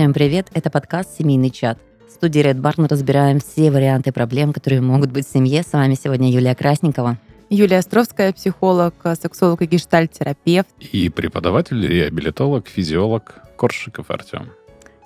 Всем привет, это подкаст «Семейный чат». В студии Red Barn мы разбираем все варианты проблем, которые могут быть в семье. С вами сегодня Юлия Красникова. Юлия Островская, психолог, сексолог и гештальт-терапевт. И преподаватель, реабилитолог, физиолог Коршиков Артем.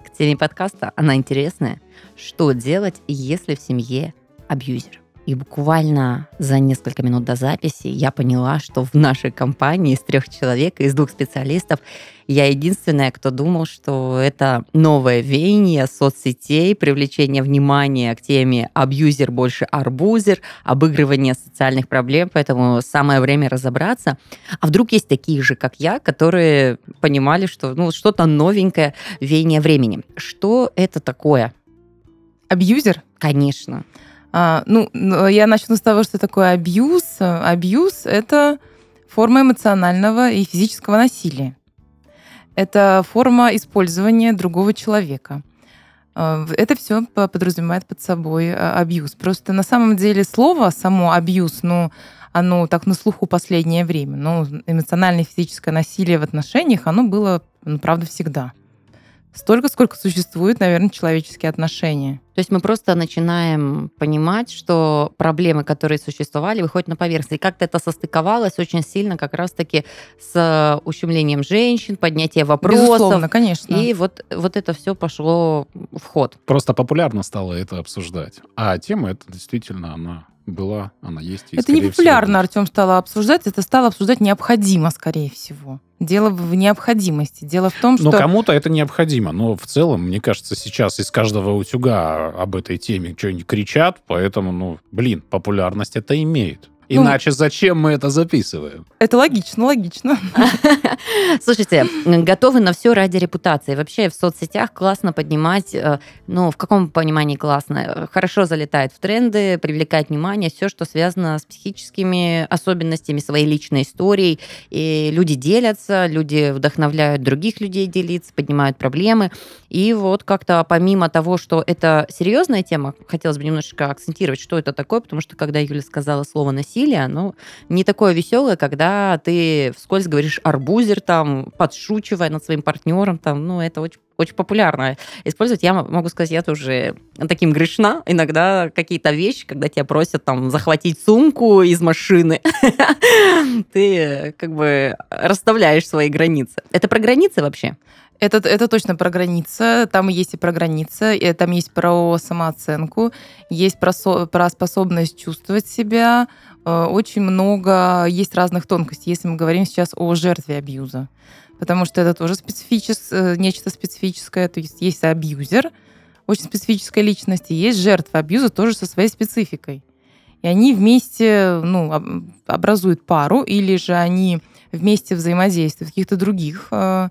К теме подкаста она интересная. Что делать, если в семье абьюзер? И буквально за несколько минут до записи я поняла, что в нашей компании из трех человек, из двух специалистов, я единственная, кто думал, что это новое веяние соцсетей, привлечение внимания к теме абьюзер больше арбузер, обыгрывание социальных проблем, поэтому самое время разобраться. А вдруг есть такие же, как я, которые понимали, что ну, что-то новенькое, веяние времени. Что это такое? Абьюзер? Конечно. А, ну, я начну с того, что такое абьюз. Абьюз — это форма эмоционального и физического насилия. Это форма использования другого человека. А, это все подразумевает под собой а, абьюз. Просто на самом деле слово само абьюз, ну, оно так на слуху последнее время. Но эмоциональное и физическое насилие в отношениях, оно было, ну, правда, всегда столько, сколько существуют, наверное, человеческие отношения. То есть мы просто начинаем понимать, что проблемы, которые существовали, выходят на поверхность. И как-то это состыковалось очень сильно как раз-таки с ущемлением женщин, поднятие вопросов. Безусловно, конечно. И вот, вот это все пошло в ход. Просто популярно стало это обсуждать. А тема это действительно, она была, она есть. И, это не популярно, Артем стало обсуждать, это стало обсуждать необходимо, скорее всего. Дело в необходимости. Дело в том, ну, что... Ну, кому-то это необходимо, но в целом, мне кажется, сейчас из каждого утюга об этой теме что-нибудь кричат, поэтому, ну, блин, популярность это имеет. Ну, Иначе ну, зачем мы это записываем? Это логично, логично. Слушайте, готовы на все ради репутации. Вообще в соцсетях классно поднимать, э, ну, в каком понимании классно? Хорошо залетает в тренды, привлекает внимание, все, что связано с психическими особенностями, своей личной историей. И люди делятся, люди вдохновляют других людей делиться, поднимают проблемы. И вот как-то помимо того, что это серьезная тема, хотелось бы немножечко акцентировать, что это такое, потому что когда Юля сказала слово «насилие», насилие, оно не такое веселое, когда ты вскользь говоришь арбузер, там, подшучивая над своим партнером, там, ну, это очень очень популярно использовать. Я могу сказать, я тоже таким грешна. Иногда какие-то вещи, когда тебя просят там захватить сумку из машины, ты как бы расставляешь свои границы. Это про границы вообще? Это, это точно про границы. Там есть и про границы, и там есть про самооценку, есть про, со, про способность чувствовать себя. Э, очень много есть разных тонкостей, если мы говорим сейчас о жертве абьюза. Потому что это тоже специфичес, э, нечто специфическое. То есть есть абьюзер, очень специфическая личность, и есть жертва абьюза тоже со своей спецификой. И они вместе ну, образуют пару, или же они вместе взаимодействуют в каких-то других э,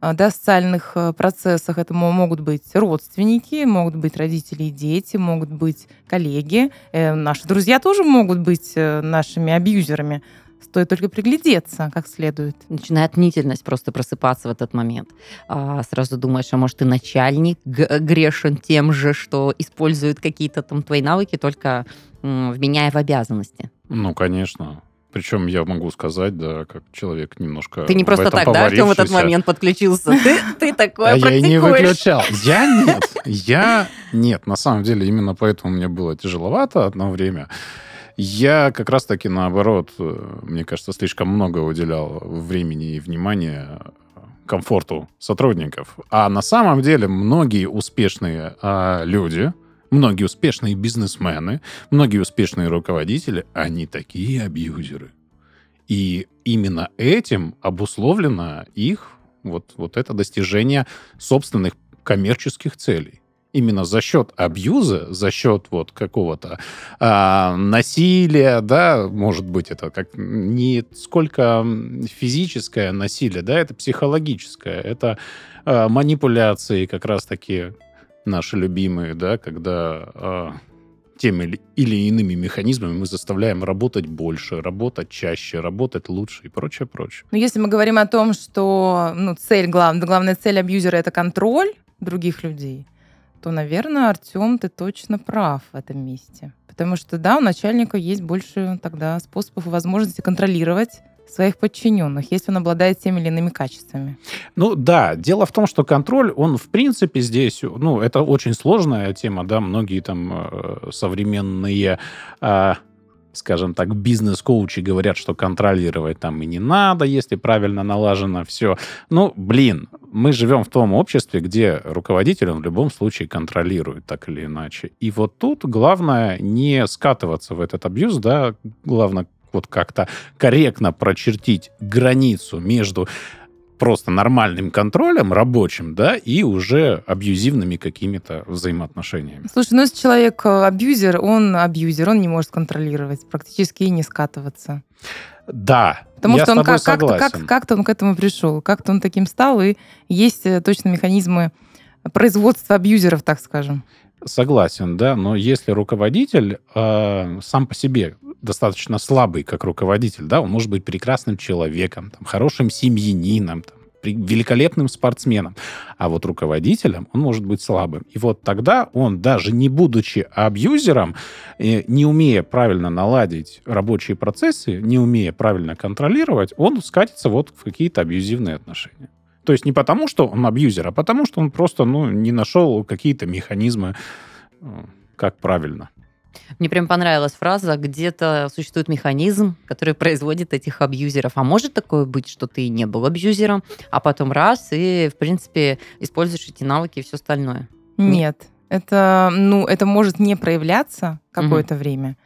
да, социальных э, процессах. Это могут быть родственники, могут быть родители и дети, могут быть коллеги. Э, наши друзья тоже могут быть э, нашими абьюзерами. Стоит только приглядеться как следует. Начинает мнительность просто просыпаться в этот момент. А, сразу думаешь, а может и начальник грешен тем же, что использует какие-то там твои навыки, только вменяя в обязанности. Ну, конечно. Причем я могу сказать, да, как человек немножко Ты не просто так, да, Артем в этот момент подключился? Ты, ты такое а я и не выключал. Я нет. Я нет. На самом деле, именно поэтому мне было тяжеловато одно время. Я как раз-таки наоборот, э, мне кажется, слишком много уделял времени и внимания комфорту сотрудников. А на самом деле многие успешные а, люди, Многие успешные бизнесмены, многие успешные руководители, они такие абьюзеры. И именно этим обусловлено их вот, вот это достижение собственных коммерческих целей. Именно за счет абьюза, за счет вот какого-то а, насилия, да, может быть, это как не сколько физическое насилие, да, это психологическое, это а, манипуляции как раз-таки наши любимые, да, когда э, теми или иными механизмами мы заставляем работать больше, работать чаще, работать лучше и прочее, прочее. Но если мы говорим о том, что ну, цель, главная, главная цель абьюзера — это контроль других людей, то, наверное, Артем, ты точно прав в этом месте. Потому что, да, у начальника есть больше тогда способов и возможностей контролировать своих подчиненных, если он обладает теми или иными качествами. Ну да, дело в том, что контроль, он в принципе здесь, ну это очень сложная тема, да, многие там э, современные э, скажем так, бизнес-коучи говорят, что контролировать там и не надо, если правильно налажено все. Ну, блин, мы живем в том обществе, где руководитель он в любом случае контролирует так или иначе. И вот тут главное не скатываться в этот абьюз, да, главное вот как-то корректно прочертить границу между просто нормальным контролем рабочим, да, и уже абьюзивными какими-то взаимоотношениями. Слушай, ну если человек э, абьюзер, он абьюзер, он не может контролировать, практически и не скатываться. Да, Потому я что он как, как-то, как, как-то он к этому пришел, как-то он таким стал, и есть э, точно механизмы производства абьюзеров, так скажем. Согласен, да, но если руководитель э, сам по себе достаточно слабый как руководитель, да, он может быть прекрасным человеком, там, хорошим семьянином, там, великолепным спортсменом. А вот руководителем он может быть слабым. И вот тогда он, даже не будучи абьюзером, э, не умея правильно наладить рабочие процессы, не умея правильно контролировать, он скатится вот в какие-то абьюзивные отношения. То есть не потому, что он абьюзер, а потому, что он просто ну, не нашел какие-то механизмы, как правильно. Мне прям понравилась фраза, где-то существует механизм, который производит этих абьюзеров. А может такое быть, что ты не был абьюзером, а потом раз и, в принципе, используешь эти навыки и все остальное? Нет. Это, ну, это может не проявляться какое-то угу. время,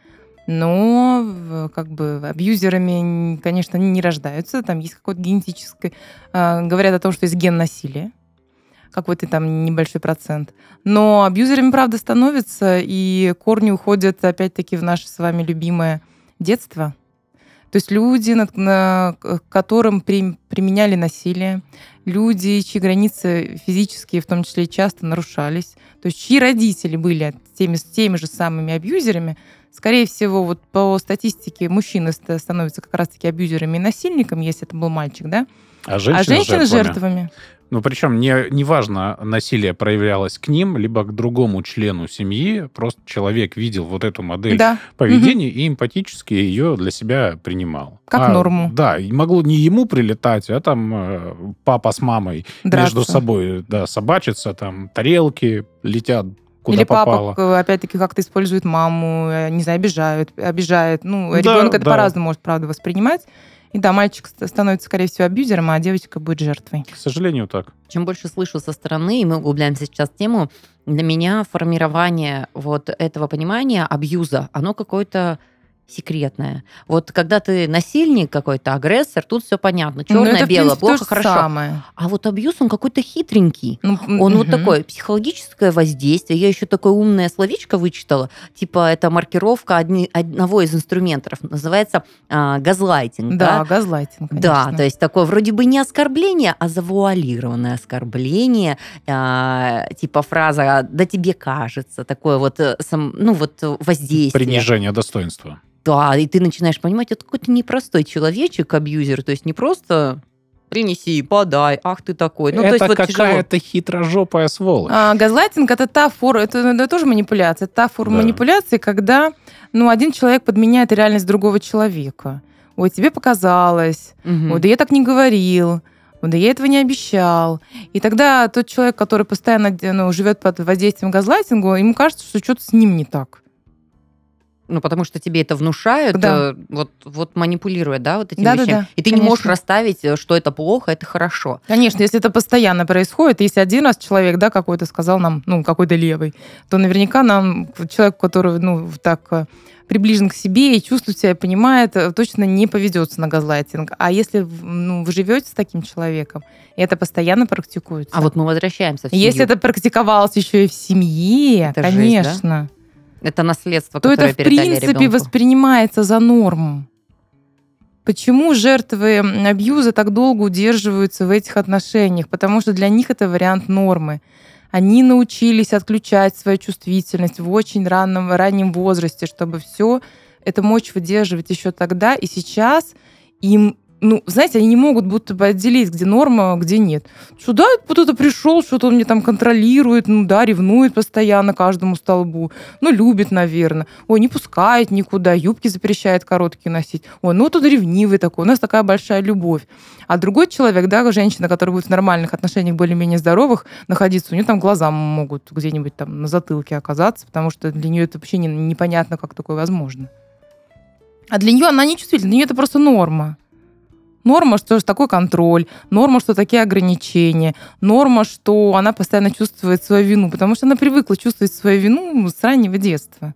но как бы абьюзерами, конечно, не рождаются. Там есть какое-то генетическое... Э, говорят о том, что есть ген насилия, какой-то там небольшой процент. Но абьюзерами, правда, становятся, и корни уходят, опять-таки, в наше с вами любимое детство. То есть люди, над, на, которым при, применяли насилие, люди, чьи границы физические, в том числе, часто нарушались, то есть чьи родители были теми, теми же самыми абьюзерами, Скорее всего, вот по статистике мужчины становятся как раз-таки абьюзерами и насильниками, если это был мальчик, да? А женщины, а женщины жертвами. жертвами. Ну, причем не, неважно, насилие проявлялось к ним, либо к другому члену семьи, просто человек видел вот эту модель да. поведения угу. и эмпатически ее для себя принимал. Как а, норму. Да, и могло не ему прилетать, а там э, папа с мамой Драться. между собой да, собачиться, там тарелки летят куда Или попало. папа, опять-таки, как-то использует маму, э, не знаю, обижают, обижает. Ну, да, ребенок это да. по-разному может, правда, воспринимать. И да, мальчик становится, скорее всего, абьюзером, а девочка будет жертвой. К сожалению, так. Чем больше слышу со стороны, и мы углубляемся сейчас в тему, для меня формирование вот этого понимания абьюза, оно какое-то секретное. Вот когда ты насильник какой-то, агрессор, тут все понятно. Черное, ну, белое, плохо, хорошо. Самое. А вот абьюз, он какой-то хитренький. Ну, он угу. вот такой, психологическое воздействие. Я еще такое умное словечко вычитала. Типа это маркировка одни, одного из инструментов. Называется а, газлайтинг. Да, да, газлайтинг, конечно. Да, то есть такое вроде бы не оскорбление, а завуалированное оскорбление. А, типа фраза «да тебе кажется». Такое вот, э, сам, ну вот воздействие. Принижение достоинства. Да, и ты начинаешь понимать, это какой-то непростой человечек, абьюзер, то есть не просто принеси, подай, ах ты такой. Ну, это вот какая-то хитрожопая сволочь. А, газлайтинг это та форма, это, это тоже манипуляция, это та форма да. манипуляции, когда ну, один человек подменяет реальность другого человека. Ой, тебе показалось, угу. ой, да я так не говорил, ой, да я этого не обещал. И тогда тот человек, который постоянно ну, живет под воздействием газлайтинга, ему кажется, что что-то с ним не так. Ну, потому что тебе это внушают, да. э, вот, вот манипулируя, да, вот этими да, вещами. Да, да. И ты Конечно. не можешь расставить, э, что это плохо, это хорошо. Конечно, если это постоянно происходит, если один раз человек, да, какой-то сказал нам, ну, какой-то левый, то наверняка нам человек, который, ну, так э, приближен к себе и чувствует себя, понимает, точно не поведется на газлайтинг. А если ну, вы живете с таким человеком, и это постоянно практикуется. А вот мы возвращаемся в семью. Если это практиковалось еще и в семье, это конечно. Жизнь, да? Это наследство, то это в принципе ребенку. воспринимается за норму. Почему жертвы абьюза так долго удерживаются в этих отношениях? Потому что для них это вариант нормы. Они научились отключать свою чувствительность в очень раннем, раннем возрасте, чтобы все это мочь выдерживать еще тогда. И сейчас им ну, знаете, они не могут будто бы отделить, где норма, где нет. Что да, вот это пришел, что-то он мне там контролирует, ну да, ревнует постоянно каждому столбу, ну, любит, наверное. Ой, не пускает никуда, юбки запрещает короткие носить. Ой, ну он ревнивый такой, у нас такая большая любовь. А другой человек, да, женщина, которая будет в нормальных отношениях, более-менее здоровых находиться, у нее там глаза могут где-нибудь там на затылке оказаться, потому что для нее это вообще не, непонятно, как такое возможно. А для нее она не чувствительна, для нее это просто норма. Норма, что такой контроль, норма, что такие ограничения, норма, что она постоянно чувствует свою вину, потому что она привыкла чувствовать свою вину с раннего детства.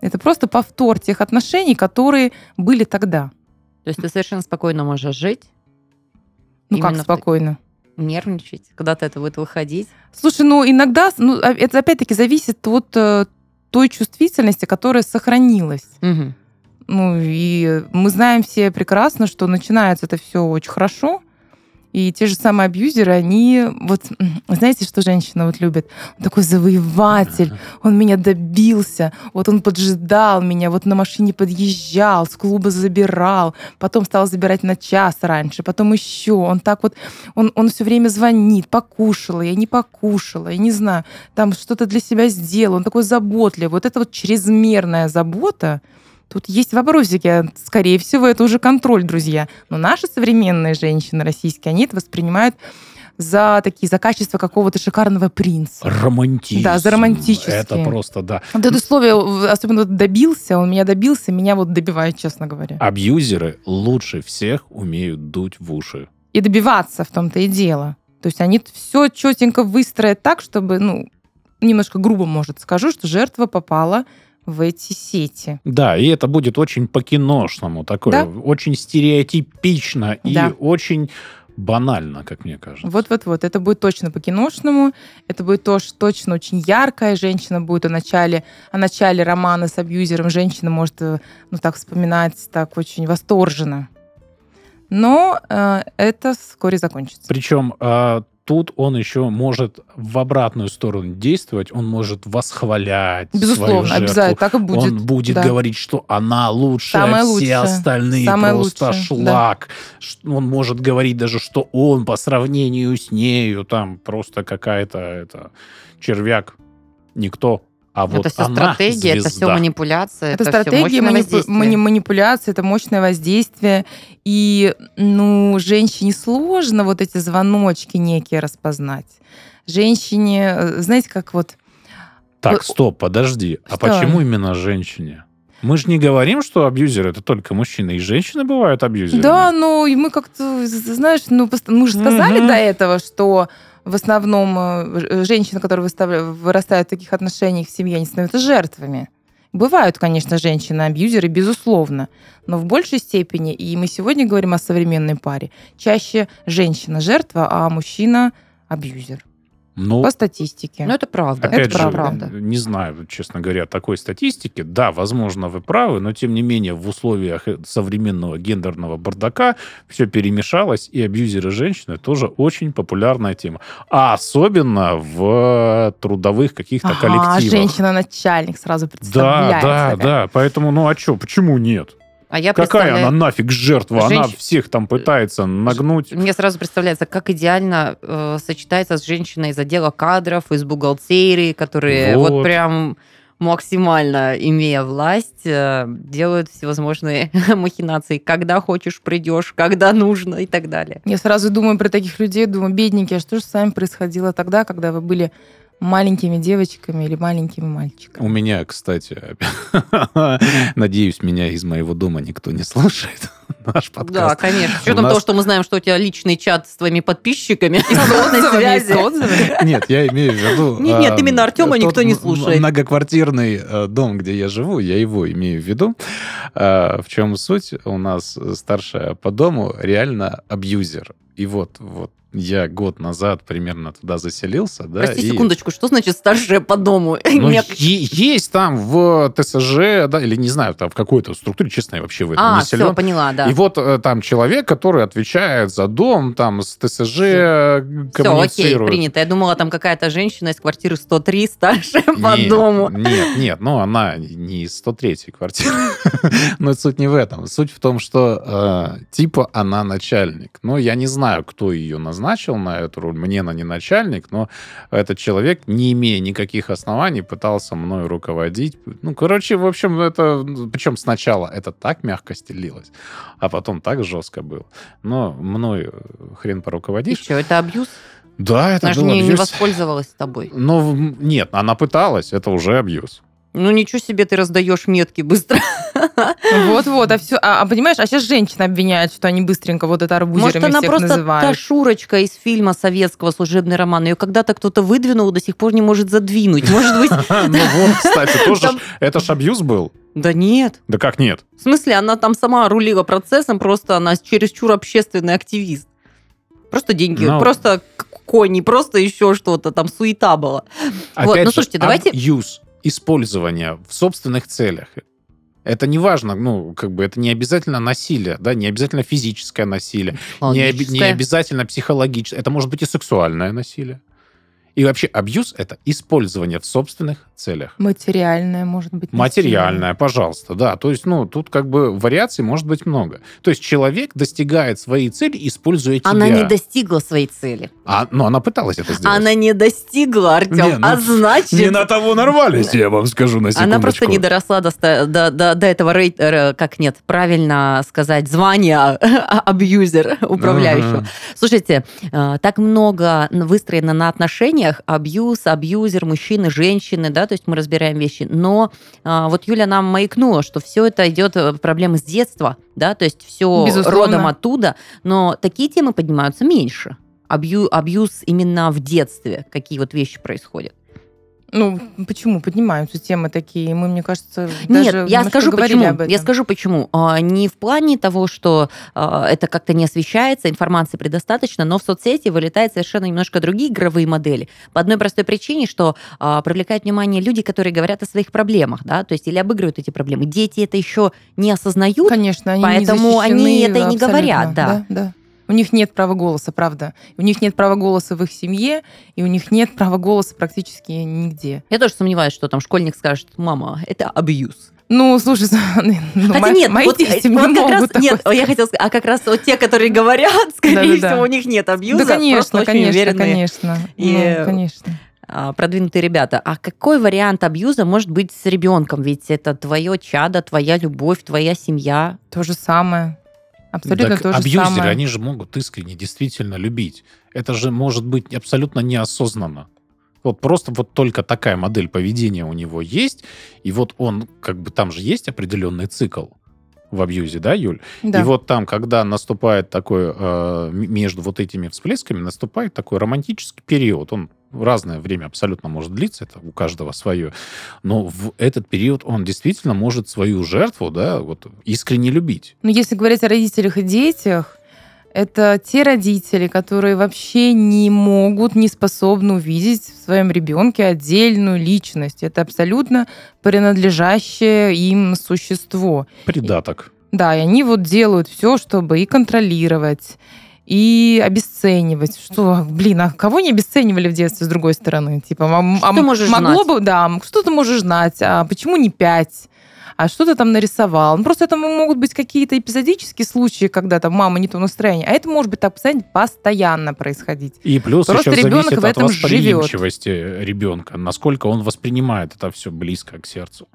Это просто повтор тех отношений, которые были тогда. То есть ты совершенно спокойно можешь жить? Ну как спокойно? Нервничать, когда-то это будет выходить? Слушай, ну иногда, ну а, это опять-таки зависит от э, той чувствительности, которая сохранилась. Угу. Ну, и мы знаем все прекрасно, что начинается это все очень хорошо, и те же самые абьюзеры, они вот, знаете, что женщина вот любит? Он такой завоеватель, он меня добился, вот он поджидал меня, вот на машине подъезжал, с клуба забирал, потом стал забирать на час раньше, потом еще. Он так вот, он, он все время звонит, покушала, я не покушала, я не знаю, там что-то для себя сделал, он такой заботливый. Вот это вот чрезмерная забота, Тут есть вопросики. Скорее всего, это уже контроль, друзья. Но наши современные женщины российские, они это воспринимают за такие, за качество какого-то шикарного принца. Романтизм. Да, за романтические. Это просто, да. Вот это слово, особенно добился, он меня добился, меня вот добивает, честно говоря. Абьюзеры лучше всех умеют дуть в уши. И добиваться в том-то и дело. То есть они все четенько выстроят так, чтобы, ну, немножко грубо, может, скажу, что жертва попала в эти сети. Да, и это будет очень по-киношному, такое, да? очень стереотипично да. и очень банально, как мне кажется. Вот-вот-вот. Это будет точно по-киношному. Это будет тоже точно очень яркая. Женщина будет о начале, о начале романа с абьюзером. Женщина может э, ну, так вспоминать так очень восторженно. Но э, это вскоре закончится. Причем э, тут он еще может в обратную сторону действовать, он может восхвалять Безусловно, свою обязательно, так и будет. Он будет да. говорить, что она лучшая, Самая все лучшая. остальные Самая просто лучшая. шлак. Да. Он может говорить даже, что он по сравнению с нею там просто какая-то это червяк, никто. А вот это все она стратегия, звезда. это все манипуляция. Это, это стратегия, манипу... манипуляция, это мощное воздействие. И, ну, женщине сложно вот эти звоночки некие распознать. Женщине, э, знаете, как вот... Так, стоп, подожди. А что? А почему именно женщине? Мы же не говорим, что абьюзеры это только мужчины, и женщины бывают абьюзерами. Да, ну и мы как-то, знаешь, ну мы же сказали угу. до этого, что в основном э, женщины, которые вырастают в таких отношениях в семье, они становятся жертвами. Бывают, конечно, женщины-абьюзеры, безусловно, но в большей степени, и мы сегодня говорим о современной паре, чаще женщина-жертва, а мужчина-абьюзер. Ну, по статистике. Ну, это правда. Опять это же, правда. не знаю, честно говоря, такой статистики. Да, возможно, вы правы, но тем не менее в условиях э, современного гендерного бардака все перемешалось, и абьюзеры женщины тоже очень популярная тема. А особенно в трудовых каких-то ага, коллективах. женщина-начальник сразу представляется. Да, да, да. Поэтому, ну а что, почему нет? А я Какая она нафиг жертва? Женщ... Она всех там пытается нагнуть. Мне сразу представляется, как идеально э, сочетается с женщиной из отдела кадров, из бухгалтерии, которые вот, вот прям максимально, имея власть, э, делают всевозможные махинации. Когда хочешь, придешь, когда нужно и так далее. Я сразу думаю про таких людей, думаю, бедненькие, а что же с вами происходило тогда, когда вы были маленькими девочками или маленькими мальчиками. У меня, кстати, надеюсь, меня из моего дома никто не слушает. Наш подкаст. Да, конечно. С учетом нас... того, что мы знаем, что у тебя личный чат с твоими подписчиками. И с отзывами. Нет, я имею в виду... Нет, нет, именно Артема никто не слушает. Многоквартирный э, дом, где я живу, я его имею в виду. Э, в чем суть? У нас старшая по дому реально абьюзер. И вот, вот я год назад примерно туда заселился, да. Прости и- секундочку, что значит старшая по дому? Ну, е- есть там в ТСЖ, да, или не знаю, там в какой-то структуре, честно, я вообще в этом А, не все, силен. поняла, да. И вот э, там человек, который отвечает за дом, там с ТСЖ э, Все, окей, коммуницирует. принято. Я думала, там какая-то женщина из квартиры 103, старшая по Нет, дому. Нет, нет, ну она не из 103 квартиры. Но суть не в этом. Суть в том, что э, типа она начальник. Но я не знаю, кто ее назначил на эту роль. Мне она не начальник, но этот человек, не имея никаких оснований, пытался мною руководить. Ну, короче, в общем, это... Причем сначала это так мягко стелилось, а потом так жестко было. Но мной э, хрен И поруководишь. что, это абьюз? Да, это Она же был не, не воспользовалась тобой. Ну, в- нет, она пыталась, это уже абьюз. Ну ничего себе, ты раздаешь метки быстро. Вот-вот, а все, а, а понимаешь, а сейчас женщины обвиняют, что они быстренько вот это арбузерами Может, она всех просто называют. та Шурочка из фильма советского «Служебный роман». Ее когда-то кто-то выдвинул, до сих пор не может задвинуть. Может быть... Ну вот, кстати, тоже это ж абьюз был. Да нет. Да как нет? В смысле, она там сама рулила процессом, просто она чересчур общественный активист. Просто деньги, Ну. просто кони, просто еще что-то, там суета была. Вот, Опять ну, же, слушайте, давайте- абьюз, использование в собственных целях. Это не важно, ну, как бы это не обязательно насилие, да, не обязательно физическое насилие, не, не обязательно психологическое. Это может быть и сексуальное насилие. И вообще абьюз — это использование в собственных целях. Материальное, может быть. Материальное, пожалуйста, да. То есть, ну, тут как бы вариаций может быть много. То есть человек достигает своей цели, используя тебя. Она не достигла своей цели. А, ну, она пыталась это сделать. Она не достигла, Артем. Не, ну, а значит... Не на того нарвались, я вам скажу на секундочку. Она просто не доросла до, до, до, до этого рейт, э, как нет, правильно сказать, звания абьюзер управляющего. Слушайте, э, так много выстроено на отношениях, абьюз, абьюзер, мужчины, женщины, да, то есть мы разбираем вещи, но э, вот Юля нам маякнула, что все это идет э, проблемы с детства, да, то есть все Безусловно. родом оттуда, но такие темы поднимаются меньше. Абью, абьюз именно в детстве, какие вот вещи происходят. Ну, почему поднимаются темы такие? Мы, мне кажется, Нет, даже я скажу почему. об этом. Я скажу почему. Не в плане того, что а, это как-то не освещается, информации предостаточно, но в соцсети вылетают совершенно немножко другие игровые модели. По одной простой причине, что а, привлекают внимание люди, которые говорят о своих проблемах, да, то есть или обыгрывают эти проблемы. Дети это еще не осознают. Конечно, они Поэтому не они это и не говорят, да. да. У них нет права голоса, правда. У них нет права голоса в их семье, и у них нет права голоса практически нигде. Я тоже сомневаюсь, что там школьник скажет, мама, это абьюз. Ну, слушай, ну, Хотя мои, нет, мои вот, дети э, не вот как раз, такое нет, я хотела сказать, а как раз вот те, которые говорят, скорее Да-да-да. всего, у них нет абьюза, Да, конечно, конечно, уверенные конечно. И- Ну, конечно. а, продвинутые ребята. А какой вариант абьюза может быть с ребенком? Ведь это твое чадо, твоя любовь, твоя семья. То же самое. Абсолютно Так то же абьюзеры, самое. они же могут искренне действительно любить. Это же может быть абсолютно неосознанно. Вот просто вот только такая модель поведения у него есть, и вот он, как бы там же есть определенный цикл в абьюзе, да, Юль? Да. И вот там, когда наступает такой, э, между вот этими всплесками, наступает такой романтический период. Он разное время абсолютно может длиться, это у каждого свое. Но в этот период он действительно может свою жертву, да, вот искренне любить. Но если говорить о родителях и детях, это те родители, которые вообще не могут, не способны увидеть в своем ребенке отдельную личность. Это абсолютно принадлежащее им существо. Придаток. Да, и они вот делают все, чтобы и контролировать, и обесценивать. Что, блин, а кого не обесценивали в детстве с другой стороны? Типа, а, Что а ты можешь могло знать? бы, да, что ты можешь знать, а почему не пять? А что ты там нарисовал? Ну, просто это могут быть какие-то эпизодические случаи, когда там мама не то настроение, а это может быть так постоянно, происходить. И плюс Просто еще ребенок зависит в от этом живет. восприимчивости ребенка, насколько он воспринимает это все близко к сердцу.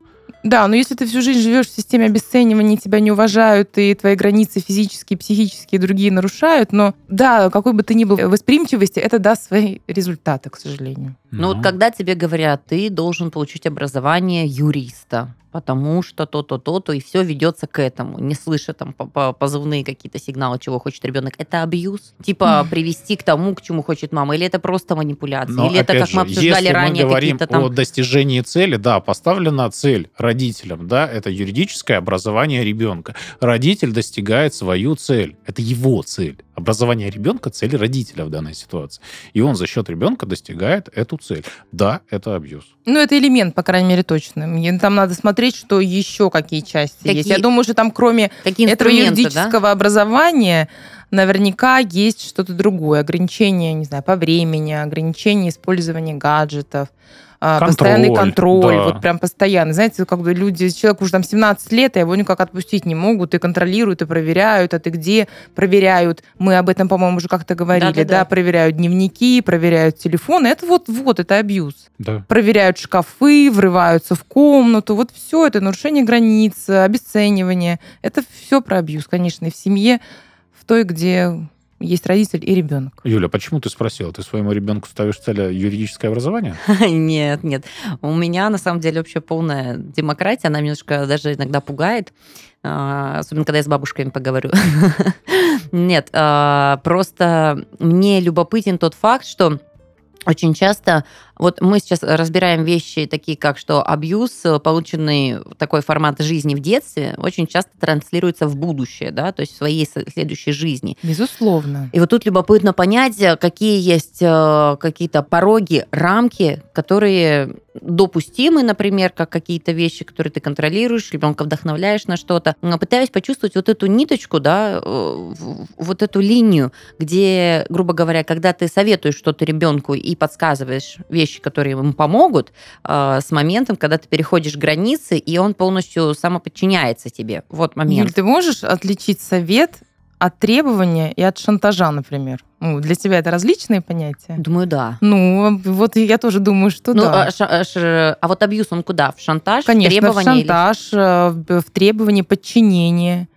Да, но если ты всю жизнь живешь в системе обесценивания, тебя не уважают, и твои границы физические, психические и другие нарушают, но да, какой бы ты ни был восприимчивости, это даст свои результаты, к сожалению. Но вот когда тебе говорят, ты должен получить образование юриста, потому что то-то, то-то, и все ведется к этому, не слыша там по- по- позывные какие-то сигналы, чего хочет ребенок, это абьюз? Типа привести к тому, к чему хочет мама, или это просто манипуляция, Но, или это, как мы же, обсуждали если ранее, мы говорим какие-то там... о достижении цели, да, поставлена цель родителям, да, это юридическое образование ребенка. Родитель достигает свою цель, это его цель, Образование ребенка – цель родителя в данной ситуации. И он за счет ребенка достигает эту цель. Да, это абьюз. Ну, это элемент, по крайней мере, точно. Мне там надо смотреть, что еще какие части Какие- есть. Я думаю, что там кроме этого юридического образования наверняка есть что-то другое. Ограничение, не знаю, по времени, ограничение использования гаджетов, Контроль, постоянный контроль, да. вот прям постоянно. Знаете, как бы люди, человеку уже там 17 лет, а его никак отпустить не могут, и контролируют, и проверяют, а ты где проверяют. Мы об этом, по-моему, уже как-то говорили, Да-да-да. да, проверяют дневники, проверяют телефоны. Это вот, вот, это абьюз Да. проверяют шкафы, врываются в комнату. Вот все это нарушение границ, обесценивание. Это все про абьюз, конечно, и в семье, в той, где есть родитель и ребенок. Юля, почему ты спросила? Ты своему ребенку ставишь цель юридическое образование? Нет, нет. У меня на самом деле вообще полная демократия. Она немножко даже иногда пугает. А, Особенно, когда я с бабушками поговорю. Нет, а, просто мне любопытен тот факт, что очень часто, вот мы сейчас разбираем вещи такие, как что абьюз, э, полученный такой формат жизни в детстве, очень часто транслируется в будущее, да, то есть в своей следующей жизни. Безусловно. И вот тут любопытно понять, э, какие есть э, какие-то пороги, рамки, которые допустимы, например, как какие-то вещи, которые ты контролируешь, ребенка вдохновляешь на что-то. Пытаюсь почувствовать вот эту ниточку, да, вот эту линию, где, грубо говоря, когда ты советуешь что-то ребенку и подсказываешь вещи, которые ему помогут, э, с моментом, когда ты переходишь границы, и он полностью самоподчиняется тебе. Вот момент. Юль, ты можешь отличить совет от требования и от шантажа, например? Ну, для тебя это различные понятия? Думаю, да. Ну, вот я тоже думаю, что Ну, да. а, а ш- а вот абьюз, он куда? В шантаж, в Конечно, в или- шантаж, э, в в требовании подчинения.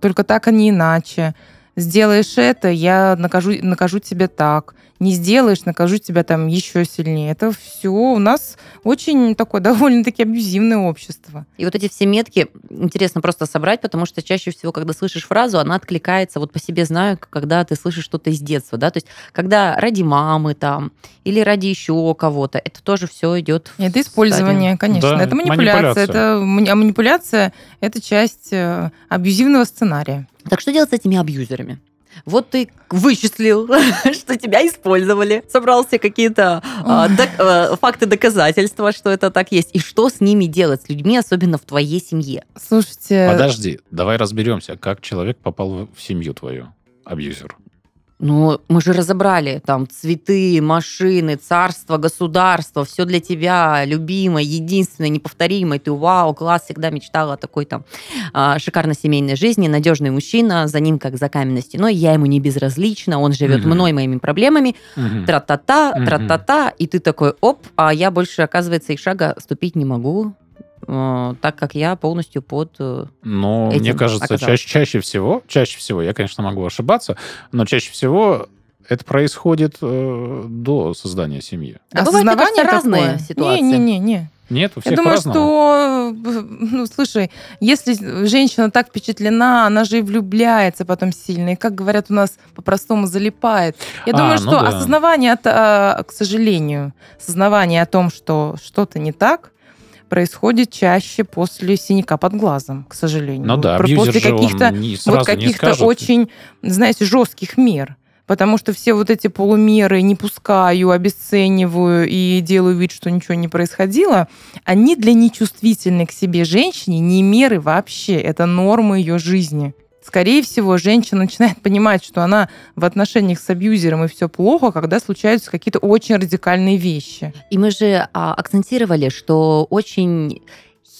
Только так, а не иначе. Сделаешь это, я накажу, накажу тебя так. Не сделаешь, накажу тебя там еще сильнее. Это все у нас очень такое довольно-таки абьюзивное общество. И вот эти все метки интересно просто собрать, потому что чаще всего, когда слышишь фразу, она откликается, вот по себе знаю, когда ты слышишь что-то из детства, да, то есть когда ради мамы там или ради еще кого-то, это тоже все идет. Это использование, конечно. Да, это манипуляция. манипуляция. Это, а манипуляция – это часть э, абьюзивного сценария. Так что делать с этими абьюзерами? Вот ты вычислил, что тебя использовали, собрал себе какие-то Ой. док- а, факты доказательства, что это так есть, и что с ними делать, с людьми, особенно в твоей семье. Слушайте, Подожди, давай разберемся, как человек попал в семью твою, абьюзер. Ну, мы же разобрали, там, цветы, машины, царство, государство, все для тебя, любимое, единственное, неповторимое. Ты, вау, класс, всегда мечтала о такой там а, шикарной семейной жизни, надежный мужчина, за ним как за каменной стеной, я ему не безразлична, он живет Мгм. мной, моими проблемами, Мгм. тра-та-та, тра-та-та, и ты такой, оп, а я больше, оказывается, и шага ступить не могу, так как я полностью под... э, Но этим мне кажется, оказалось. чаще, чаще всего, чаще всего, я, конечно, могу ошибаться, но чаще всего это происходит э, до создания семьи. Да бывает, мне кажется, разные такое. ситуации. Не-не-не. Нет, у всех Я думаю, по-разному. что, э, ну, слушай, если женщина так впечатлена, она же и влюбляется потом сильно, и, как говорят у нас по-простому, залипает. Я А, думаю, ну что да. осознавание, от, а, к сожалению, осознавание о том, что что-то не так, происходит чаще после синяка под глазом, к сожалению. Ну да, после каких-то вот каких-то очень, знаете, жестких мер. Потому что все вот эти полумеры не пускаю, обесцениваю и делаю вид, что ничего не происходило, они для нечувствительной к себе женщине не меры вообще. Это нормы ее жизни. Скорее всего, женщина начинает понимать, что она в отношениях с абьюзером и все плохо, когда случаются какие-то очень радикальные вещи. И мы же а, акцентировали, что очень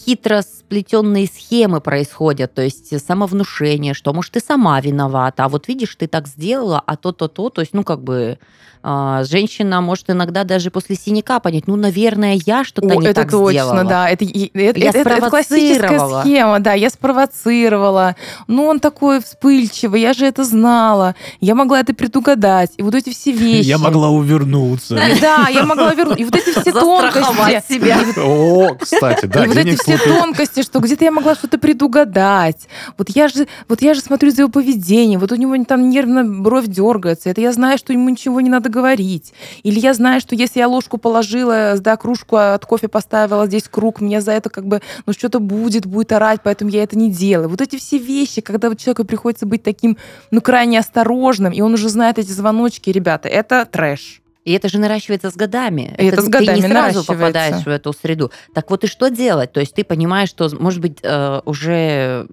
хитро сплетенные схемы происходят, то есть самовнушение, что, может, ты сама виновата, а вот видишь, ты так сделала, а то-то-то, то есть, ну, как бы, женщина может иногда даже после синяка понять, ну, наверное, я что-то О, не это так точно, сделала. да. Это, это, Я это- это классическая схема, да. Я спровоцировала. Ну, он такой вспыльчивый, я же это знала. Я могла это предугадать. И вот эти все вещи. увернуться. Да, я могла вернуть. И вот эти все тонкости. себя. О, кстати, да, И вот эти все все тонкости, что где-то я могла что-то предугадать. Вот я же, вот я же смотрю за его поведением, вот у него там нервно бровь дергается, это я знаю, что ему ничего не надо говорить. Или я знаю, что если я ложку положила, да, кружку от кофе поставила, здесь круг, мне за это как бы, ну, что-то будет, будет орать, поэтому я это не делаю. Вот эти все вещи, когда вот человеку приходится быть таким, ну, крайне осторожным, и он уже знает эти звоночки, ребята, это трэш. И это же наращивается с годами. И это с годами Ты не сразу попадаешь в эту среду. Так вот и что делать? То есть ты понимаешь, что, может быть, э, уже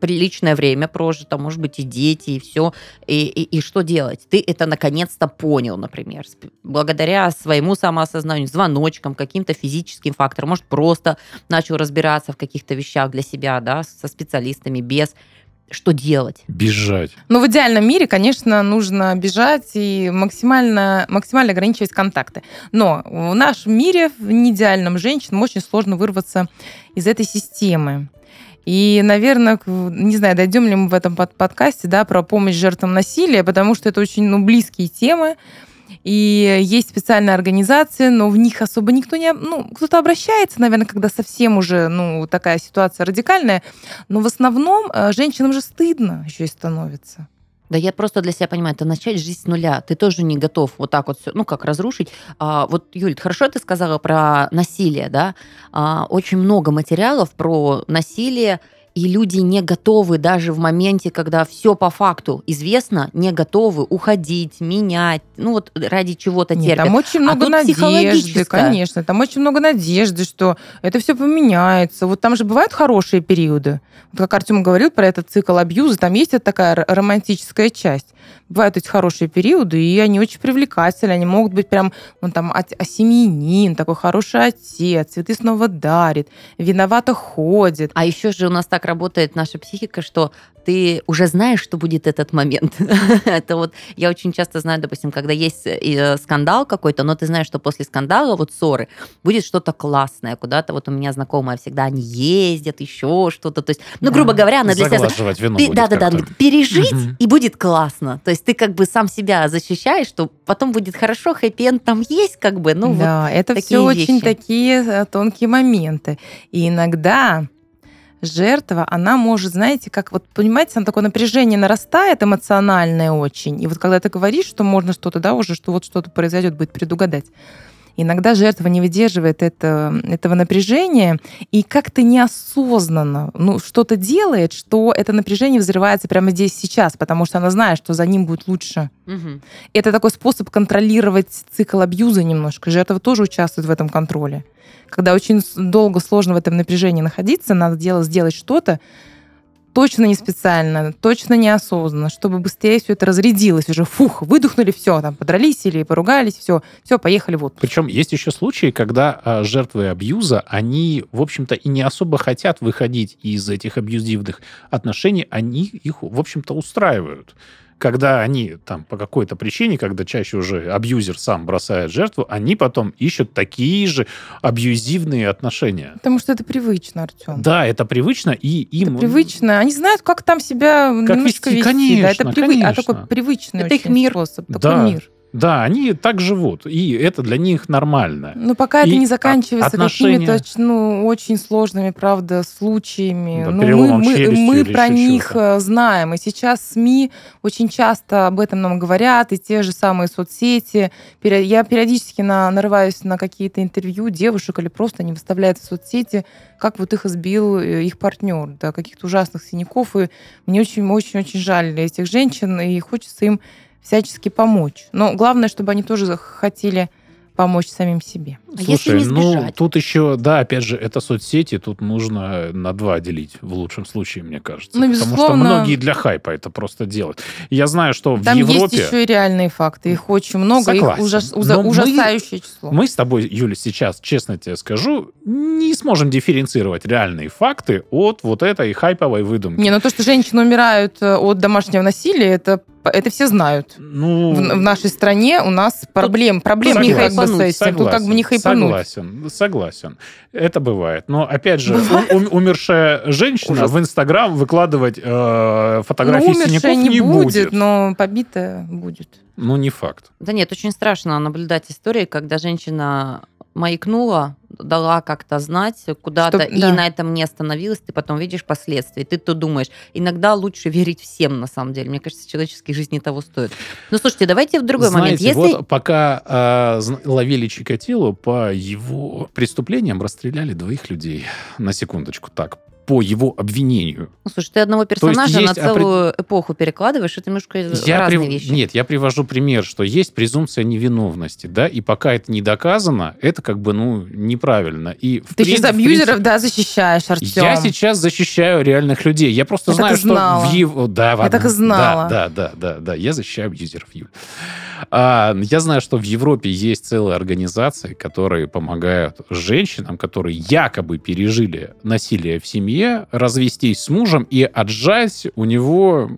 приличное время прожито, может быть, и дети, и все. И, и, и что делать? Ты это наконец-то понял, например, благодаря своему самоосознанию, звоночкам, каким-то физическим факторам. Может, просто начал разбираться в каких-то вещах для себя, да, со специалистами, без. Что делать? Бежать. Но в идеальном мире, конечно, нужно бежать и максимально, максимально ограничивать контакты. Но в нашем мире, в неидеальном женщинам, очень сложно вырваться из этой системы. И, наверное, не знаю, дойдем ли мы в этом под- подкасте да, про помощь жертвам насилия, потому что это очень ну, близкие темы. И есть специальные организации, но в них особо никто не... Ну, кто-то обращается, наверное, когда совсем уже, ну, такая ситуация радикальная, но в основном э, женщинам же стыдно еще и становится. Да я просто для себя понимаю, это начать жизнь с нуля. Ты тоже не готов вот так вот все, ну как разрушить. А, вот, Юль, хорошо ты сказала про насилие, да? А, очень много материалов про насилие, и люди не готовы даже в моменте, когда все по факту известно, не готовы уходить, менять, ну вот ради чего-то Нет, терпят. там очень А много тут надежды, конечно. Там очень много надежды, что это все поменяется. Вот там же бывают хорошие периоды. Вот как Артем говорил про этот цикл абьюза, там есть вот такая романтическая часть. Бывают эти хорошие периоды, и они очень привлекательны. Они могут быть прям, он там от- осемьянин, такой хороший отец, цветы снова дарит, виновато ходит. А еще же у нас так работает наша психика, что ты уже знаешь, что будет этот момент. Это вот я очень часто знаю, допустим, когда есть э, скандал какой-то, но ты знаешь, что после скандала, вот ссоры, будет что-то классное. Куда-то вот у меня знакомая всегда они ездят, еще что-то. То есть, ну, Да. грубо говоря, она для себя... Да-да-да, пережить, и будет классно. То есть ты как бы сам себя защищаешь, что потом будет хорошо, хэппи-энд там есть, как бы, ну вот. да, это все очень такие э, тонкие моменты. И иногда жертва, она может, знаете, как вот, понимаете, там такое напряжение нарастает эмоциональное очень. И вот когда ты говоришь, что можно что-то, да, уже, что вот что-то произойдет, будет предугадать. Иногда жертва не выдерживает это, этого напряжения и как-то неосознанно ну, что-то делает, что это напряжение взрывается прямо здесь сейчас, потому что она знает, что за ним будет лучше. Мгм. Это такой способ контролировать цикл абьюза немножко. Жертва тоже участвует в этом контроле. Когда очень долго, сложно в этом напряжении находиться, надо делать, сделать что-то точно не специально, точно неосознанно, чтобы быстрее все это разрядилось уже. Фух, выдохнули, все, там, подрались или поругались, все, все, поехали в отпуск. Причем есть еще случаи, когда а, жертвы абьюза, они, в общем-то, и не особо хотят выходить из этих абьюзивных отношений, они их, в общем-то, устраивают. Когда они там по какой-то причине, когда чаще уже абьюзер сам бросает жертву, они потом ищут такие же абьюзивные отношения. Потому что это привычно, Артем. Да, это привычно, и им... Это привычно. Они знают, как там себя немножко вести, вести. да, это, конечно, привы- а конечно. такой привычный Это их мир. способ. Такой Да. мир. Да, они так живут, и это для них нормально. Ну, пока это И не заканчивается отношения- какими-то ну, очень сложными, правда, случаями. Да, ну, мы, мы, мы про них чего-то. э, знаем. И сейчас СМИ очень часто об этом нам говорят, и те же самые соцсети. Я периодически на, нарываюсь на какие-то интервью девушек или просто они выставляют в соцсети, как вот их избил э, их партнер, да, каких-то ужасных синяков. И мне очень-очень-очень жаль этих женщин, и хочется им всячески помочь. Но главное, чтобы они тоже хотели помочь самим себе. А если не ну, сбежать? тут еще, да, опять же, это соцсети, тут нужно на два делить, в лучшем случае, мне кажется. Ну, Потому что безусловно. многие для хайпа это просто делают. Я знаю, что в Там Европе... есть еще и реальные факты. Их очень много, их Согласен. ужас- ужа- Но мы- ужасающее число. Мы с тобой, Юля, сейчас, честно тебе скажу, не сможем дифференцировать реальные факты от вот этой хайповой выдумки. Не, ну то, что женщины умирают э, от домашнего насилия, это, это все знают. Ну, В, в нашей стране у нас проблем, проблем не как бы с этим. Тут как бы не хайпануть. Согласен, согласен. Это бывает. Но, опять же, у- ум- умершая женщина Ужас. в Инстаграм выкладывать э, фотографии ну, умершая синяков не, не будет, будет. но побитая будет. Ну, не факт. Да нет, очень страшно наблюдать истории, когда женщина маякнула, дала как-то знать куда-то, Чтоб- и да. на этом не остановилась, ты потом видишь последствия. Ты то думаешь, иногда лучше верить всем, на самом деле. Мне кажется, человеческие жизни того стоят. Ну, слушайте, давайте в другой момент. Знаете, Если... вот пока э, ловили Чикатило, по его преступлениям расстреляли двоих людей. На секундочку, так, по его обвинению. Ну, слушай, ты одного персонажа на есть целую эпоху перекладываешь, это немножко Я разные прив- вещи. Нет, я привожу пример, что есть презумпция невиновности, да, и пока это не доказано, это как бы, ну, неправильно. И в Ты сейчас принципе- в абьюзеров, принципе, да, защищаешь, Артем. Я сейчас защищаю реальных людей. Я просто Я знаю, что в его... Да, ладно. так и знала. Да, да, да, да, да. Я защищаю абьюзеров, Юль. А, я знаю, что в Европе есть целые организации, которые помогают женщинам, которые якобы пережили насилие в семье, развестись с мужем и отжать у него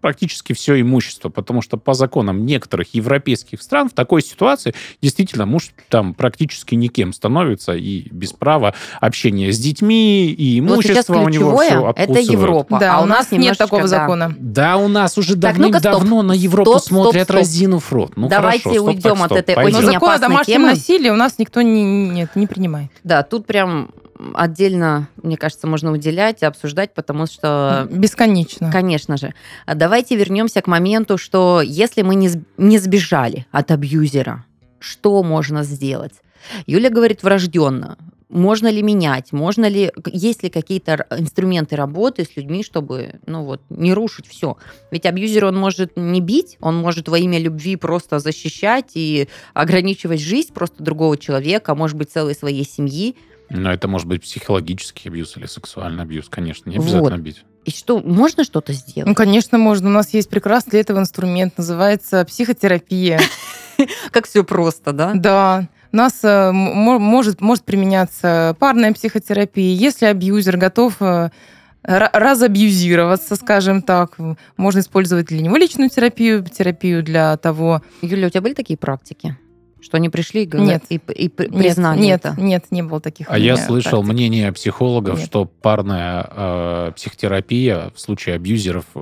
практически все имущество, потому что по законам некоторых европейских стран в такой ситуации действительно муж там практически никем становится и без права общения с детьми, и Вот имущество у него все ключевое – это Европа. Да, а у нас нет такого да. закона. Да, у нас уже Так, ну-ка, стоп. давным-давно на Европу Стоп, стоп, смотрят стоп. разинув рот. Ну, Давайте хорошо, стоп, уйдем так, от стоп, этой пойдем. Но Очень закон о домашнем темы. насилии у нас никто не, нет, не принимает. Да, тут прям отдельно, мне кажется, можно уделять и обсуждать, потому что Бесконечно. Конечно же. А Давайте вернемся к моменту, что если мы не, не сбежали от абьюзера, что можно сделать? Юля говорит врожденно. Можно ли менять? Можно ли, есть ли какие-то инструменты работы с людьми, чтобы, ну вот, не рушить все? Ведь абьюзер, он может не бить, он может во имя любви просто защищать и ограничивать жизнь просто другого человека, а может быть, целой своей семьи. Но это может быть психологический абьюз или сексуальный абьюз, конечно, не Вот. обязательно бить. И что, можно что-то Ну, сделать? конечно, можно. У нас есть прекрасный для этого инструмент, называется психотерапия. Как все просто, да? Да. У нас э, может, может применяться парная психотерапия. Если абьюзер готов э, ра- разабьюзироваться, скажем так, можно использовать для него личную терапию, терапию для того... Юля, у тебя были такие практики? Что они пришли и, говорят- Нет. и, и при- Нет, признали нет, это? нет, не было таких. А я слышал практик. мнение психологов, Нет. что парная э, психотерапия в случае абьюзеров э,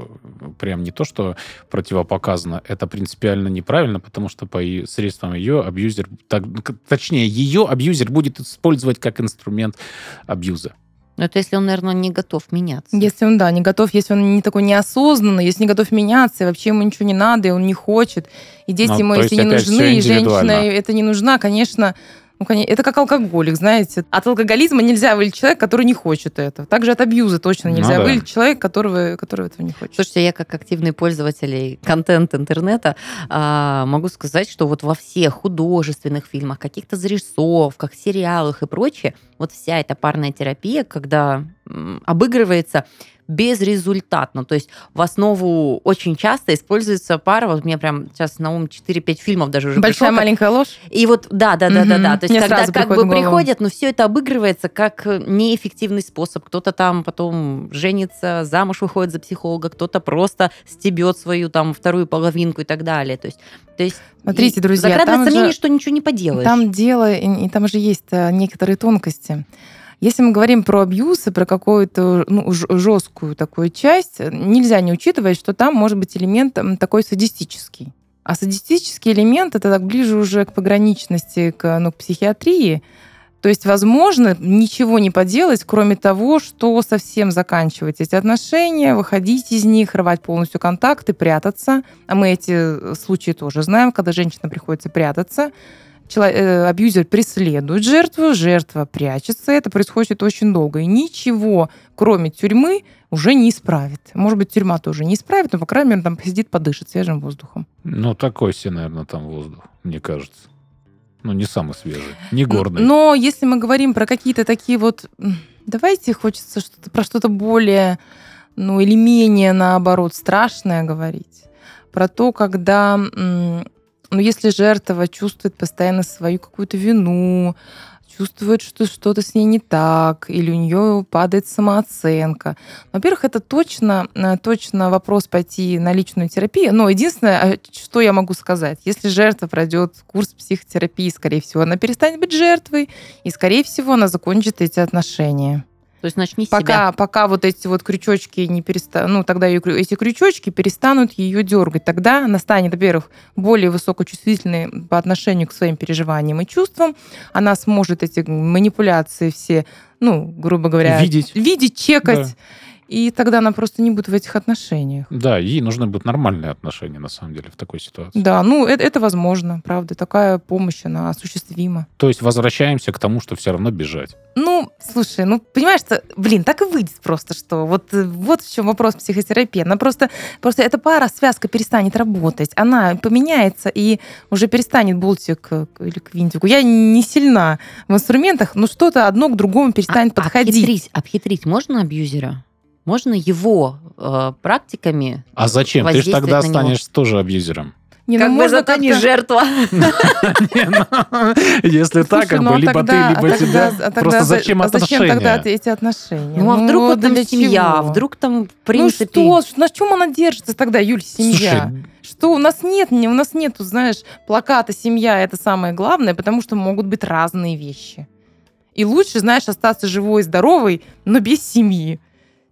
прям не то, что противопоказано, это принципиально неправильно, потому что по средствам ее абьюзер, так, точнее, ее абьюзер будет использовать как инструмент абьюза. Ну, это если он, наверное, не готов меняться. Если он, да, не готов, если он не такой неосознанный, если не готов меняться, и вообще ему ничего не надо, и он не хочет, и дети Ну, ему, если не нужны, и женщина это не нужна, конечно, ну, коне- это как алкоголик, знаете. От алкоголизма нельзя вылить человека, который не хочет этого. Также от абьюза точно Ну нельзя да. вылить человека, которого, которого этого не хочет. Слушайте, я как активный пользователь контент интернета а, могу сказать, что вот во всех художественных фильмах, каких-то зарисовках, сериалах и прочее, вот вся эта парная терапия, когда м, обыгрывается безрезультатно. То есть в основу очень часто используется пара, вот мне прям сейчас на ум 4-5 фильмов даже уже Большая пришло, как- маленькая ложь. И вот, да, да, да, да, да. То есть, Мне когда как бы приходят, но все это обыгрывается как э, неэффективный способ. Кто-то там потом женится, замуж выходит за психолога, кто-то просто стебет свою там вторую половинку и так далее. То есть, то есть Смотрите, друзья, закрадывается там же- сомнение, что ничего не поделаешь. Там дело, и, и там же есть э, некоторые тонкости. Если мы говорим про абьюз и про какую-то ну, жесткую такую часть, нельзя не учитывать, что там может быть элемент такой садистический. А садистический элемент это так ближе уже к пограничности, к, ну, к психиатрии. То есть, возможно, ничего не поделать, кроме того, что совсем заканчивать эти отношения, выходить из них, рвать полностью контакты, прятаться. А мы эти э, случаи тоже знаем, когда женщина приходится прятаться. Чело- э, абьюзер преследует жертву, жертва прячется. Это происходит очень долго. И ничего, кроме тюрьмы, уже не исправит. Может быть, тюрьма тоже не исправит, но, по крайней мере, там посидит, подышит свежим воздухом. Ну, такой себе, наверное, там воздух, мне кажется. Ну, не самый свежий, не горный. Но если мы говорим про какие-то такие вот... Давайте хочется что-то про что-то более, ну, или менее, наоборот, страшное говорить. Про то, когда, м, ну, если жертва чувствует постоянно свою какую-то вину, чувствует, что что-то с ней не так, или у нее падает самооценка. Во-первых, это точно, э, точно вопрос пойти на личную терапию. Но единственное, э, что я могу сказать, если жертва пройдет курс психотерапии, скорее всего, она перестанет быть жертвой, и, скорее всего, она закончит эти отношения. То есть начни с Пока, себя. пока вот эти вот крючочки не перестанут, ну, тогда крю- эти крючочки перестанут ее дергать. Тогда она станет, во-первых, более высокочувствительной по отношению к своим переживаниям и чувствам. Она сможет эти манипуляции все, ну, грубо говоря, Видеть. видеть, чекать. И тогда она просто не будет в этих отношениях. Да, ей нужны будут нормальные отношения, на самом деле, в такой ситуации. Да, ну, это, это возможно, правда. Такая помощь, она осуществима. То есть возвращаемся к тому, что все равно бежать. Ну, слушай, ну, понимаешь, что, блин, так и выйдет просто, что вот, э, вот в чем вопрос психотерапии. Она просто, просто эта пара, связка перестанет работать. Она поменяется и уже перестанет болтик э, к- или к винтику. Я не сильна в инструментах, но что-то одно к другому перестанет А- подходить. Обхитрить, обхитрить можно абьюзера? Можно его э, практиками А зачем? Ты же тогда него? станешь тоже абьюзером. Не, ну, Как бы можно зато не как-то- жертва. Не, ну, Если так, как ну, бы а либо ты, а либо тогда- тебя. а Просто за- зачем а зачем тогда отношения? эти отношения? Ну, а вдруг вот там для семья, вдруг там, в принципе... Ну что, на чем она держится тогда, Юль, семья? Что у нас нет, не- у нас нету, знаешь, плаката «семья» — это самое главное, потому что могут быть разные вещи. И лучше, знаешь, остаться живой и здоровой, но без семьи,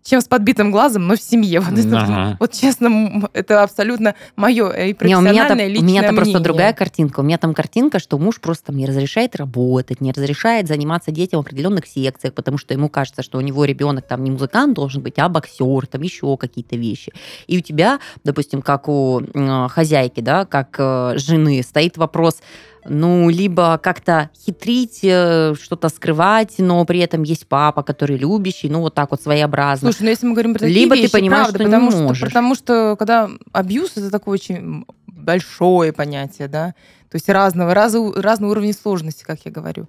чем с подбитым глазом, но в семье. Вот, это, Ага. вот честно, это абсолютно мое и Не, у профессиональное, меня там, и у меня там просто другая картинка. У меня там картинка, что муж просто там не разрешает работать, не разрешает заниматься детям в определенных секциях, потому что ему кажется, что у него ребенок там не музыкант должен быть, а боксер, там еще какие-то вещи. И у тебя, допустим, как у э, хозяйки, да, как э, жены, стоит вопрос, ну, либо как-то хитрить, э, что-то скрывать, но при этом есть папа, который любящий, ну, вот так вот своеобразно. Слушай, ну если мы говорим про такие Либо ты вещи, понимаешь, правда, что не потому что, можешь. потому что когда абьюз это такое очень большое понятие, да, то есть разного, разного, разного уровня сложности, как я говорю.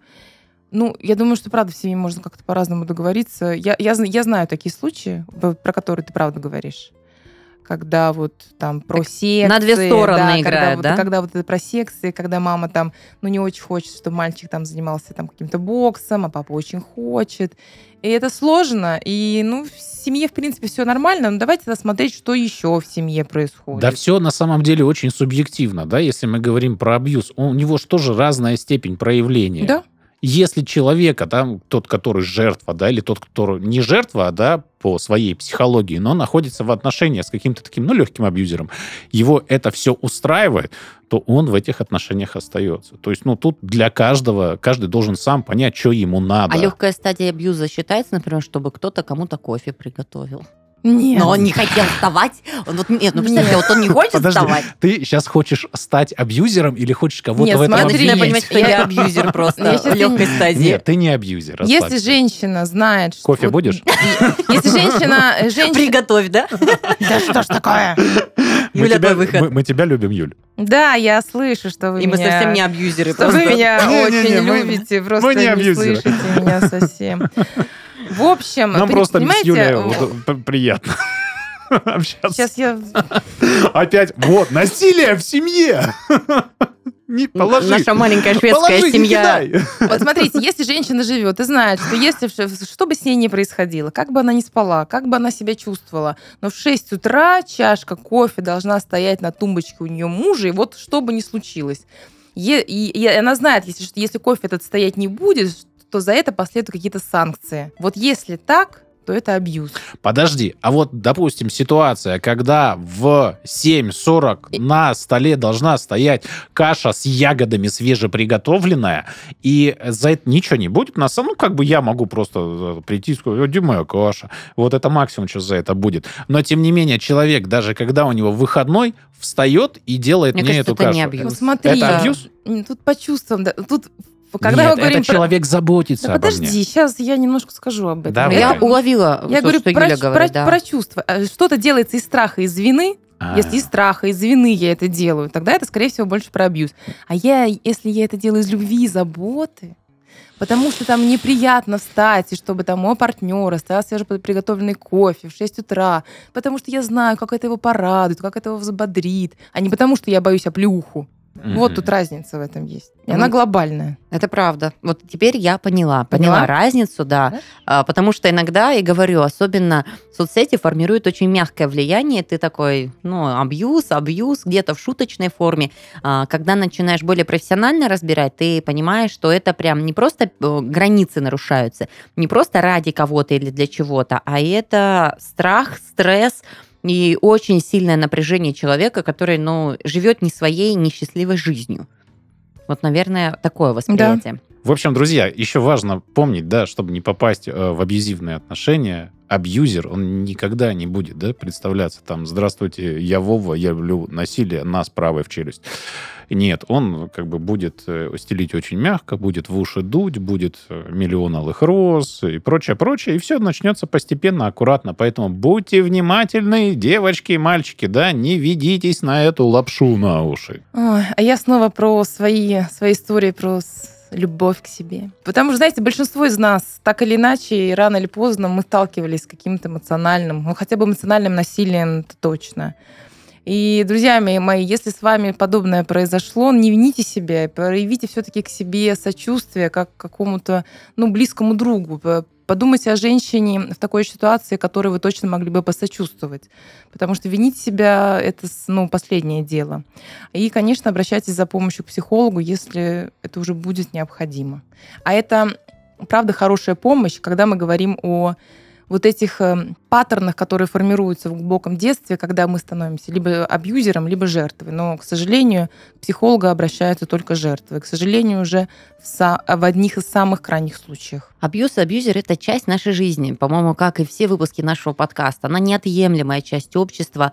Ну, я думаю, что правда в семье можно как-то по-разному договориться. Я, я, я знаю такие случаи, про которые ты правда говоришь. Когда вот там про Так секции. на две стороны да, играет, когда, вот- да? когда вот это про секции, когда мама там, ну, не очень хочет, чтобы мальчик там занимался там каким-то боксом, а папа очень хочет. И это сложно. И, ну, в семье, в принципе, все нормально. Но давайте смотреть, что еще в семье происходит. Да все на самом деле очень субъективно, да, если мы говорим про абьюз. У него же тоже разная степень проявления. Да. Если человека, да, тот, который жертва, да, или тот, который не жертва, да, по своей психологии, но находится в отношениях с каким-то таким, ну, легким абьюзером, его это все устраивает, то он в этих отношениях остается. То есть, ну, тут для каждого, каждый должен сам понять, что ему надо. А легкая стадия абьюза считается, например, чтобы кто-то кому-то кофе приготовил? Нет. Но он не хотел вставать. Он вот, нет, ну представьте, вот он не хочет Подожди, вставать. ты сейчас хочешь стать абьюзером или хочешь кого-то Нет, в этом Я смотри, начинаю обвинить? понимать, что Я- я абьюзер просто Я в легкой стадии. Нет, ты не абьюзер. Если женщина знает, что... Кофе будешь? Если женщина... э, женщина... Приготовь, да? Да что ж такое? Мы Юля, тебя, твой выход. мы- мы тебя любим, Юль. Да, я слышу, что вы И мы меня... совсем не абьюзеры. Что вы меня очень мы- любите, просто мы не слышите меня совсем. В общем, Нам просто с понимаете, Юлей вот, приятно общаться. Сейчас я... Опять, вот, насилие в семье. Не положи. Наша маленькая шведская Положи, не семья. Вот смотрите, если женщина живет и знает, что если что бы с ней ни происходило, как бы она ни спала, как бы она себя чувствовала, но в 6 утра чашка кофе должна стоять на тумбочке у нее мужа, и вот что бы ни случилось. Е- и, и она знает, если, что- если кофе этот стоять не будет, то за это последуют какие-то санкции. Вот если так, то это абьюз. Подожди, а вот, допустим, ситуация, когда в 7.40 на столе должна стоять каша с ягодами свежеприготовленная, и за это ничего не будет, на самом ну, как бы я могу просто э, прийти и сказать, где моя каша? Вот это максимум, что за это будет. Но, тем не менее, человек, даже когда у него выходной, встает и делает Мне мне, кажется, эту это кашу. не абьюз. Ну, смотри, Это абьюз? тут по чувствам, да, тут когда Нет, мы говорим это про- человек заботится Да обо подожди, сейчас я немножко скажу об этом. Давай. Я уловила, Я то, говорю что про, Юля про- говорит, да. про чувства. А Что-то делается из страха, из вины. А. Если из страха, из вины я это делаю, тогда это, скорее всего, больше про абьюз. А я, если я это делаю из любви и заботы, потому что там неприятно встать, и чтобы там мой партнер оставил свежеприготовленный кофе в 6 утра, потому что я знаю, как это его порадует, как это его взбодрит, а не потому, что я боюсь оплюху. Вот Мгм. тут разница в этом есть. И Ну, она глобальная. Это правда. Вот теперь я поняла. Поняла? Поняла разницу, да. Да? А, потому что иногда, и говорю, особенно соцсети формируют очень мягкое влияние. Ты такой, ну, абьюз, абьюз, где-то в шуточной форме. А, когда начинаешь более профессионально разбирать, ты понимаешь, что это прям не просто э, границы нарушаются, не просто ради кого-то или для чего-то, а это страх, стресс, и очень сильное напряжение человека, который, ну, живет не своей несчастливой жизнью. Вот, наверное, такое восприятие. В общем, друзья, еще важно помнить, да, чтобы не попасть э, в абьюзивные отношения, абьюзер, он никогда не будет, да, представляться там, здравствуйте, я Вова, я люблю насилие, нас правой в челюсть. Нет, он как бы будет э, стелить очень мягко, будет в уши дуть, будет э, миллион алых роз и прочее, прочее, и все начнется постепенно, аккуратно. Поэтому будьте внимательны, девочки и мальчики, да, не ведитесь на эту лапшу на уши. Ой, а я снова про свои, свои истории, про любовь к себе. Потому что, знаете, большинство из нас, так или иначе, рано или поздно мы сталкивались с каким-то эмоциональным, ну, хотя бы эмоциональным насилием, это точно. И, друзья мои, если с вами подобное произошло, не вините себя, проявите все-таки к себе сочувствие, как к какому-то, ну, близкому другу. Подумайте о женщине в такой ситуации, которой вы точно могли бы посочувствовать. Потому что винить себя – это, ну, последнее дело. И, конечно, обращайтесь за помощью к психологу, если это уже будет необходимо. А это, правда, хорошая помощь, когда мы говорим о вот этих э, паттернах, которые формируются в глубоком детстве, когда мы становимся либо абьюзером, либо жертвой. Но, к сожалению, к психологу обращаются только жертвы. К сожалению, уже в, са- в одних из самых крайних случаях. Абьюз абьюзер – это часть нашей жизни. По-моему, как и все выпуски нашего подкаста. Она неотъемлемая часть общества.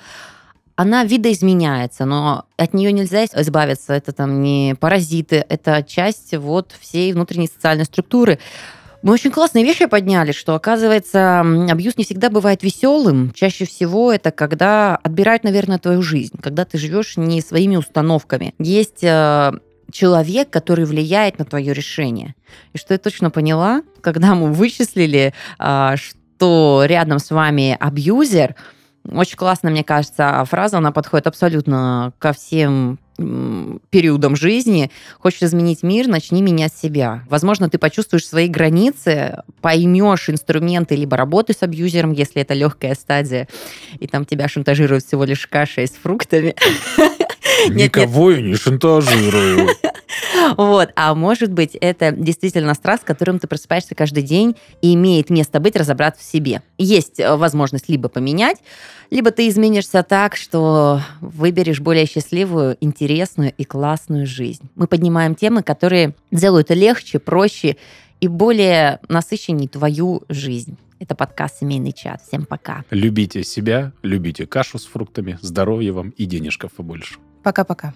Она видоизменяется, но от нее нельзя избавиться. Это там не паразиты, это часть вот всей внутренней социальной структуры. Мы очень классные вещи подняли, что, оказывается, абьюз не всегда бывает веселым. Чаще всего это когда отбирают, наверное, твою жизнь, когда ты живешь не своими установками. Есть э, человек, который влияет на твое решение. И что я точно поняла, когда мы вычислили, а, что рядом с вами абьюзер, очень классно, мне кажется, фраза, она подходит абсолютно ко всем м, периодам жизни. Хочешь изменить мир, начни менять себя. Возможно, ты почувствуешь свои границы, поймешь инструменты либо работы с абьюзером, если это легкая стадия, и там тебя шантажируют всего лишь кашей с фруктами. Никого я не шантажирую. Вот. А может быть, это действительно страх, с которым ты просыпаешься каждый день и имеет место быть разобраться в себе. Есть э, возможность либо поменять, либо ты изменишься так, что выберешь более счастливую, интересную и классную жизнь. Мы поднимаем темы, которые делают легче, проще и более насыщенней твою жизнь. Это подкаст «Семейный чат». Всем пока. Любите себя, любите кашу с фруктами, здоровья вам и денежков побольше. Пока-пока.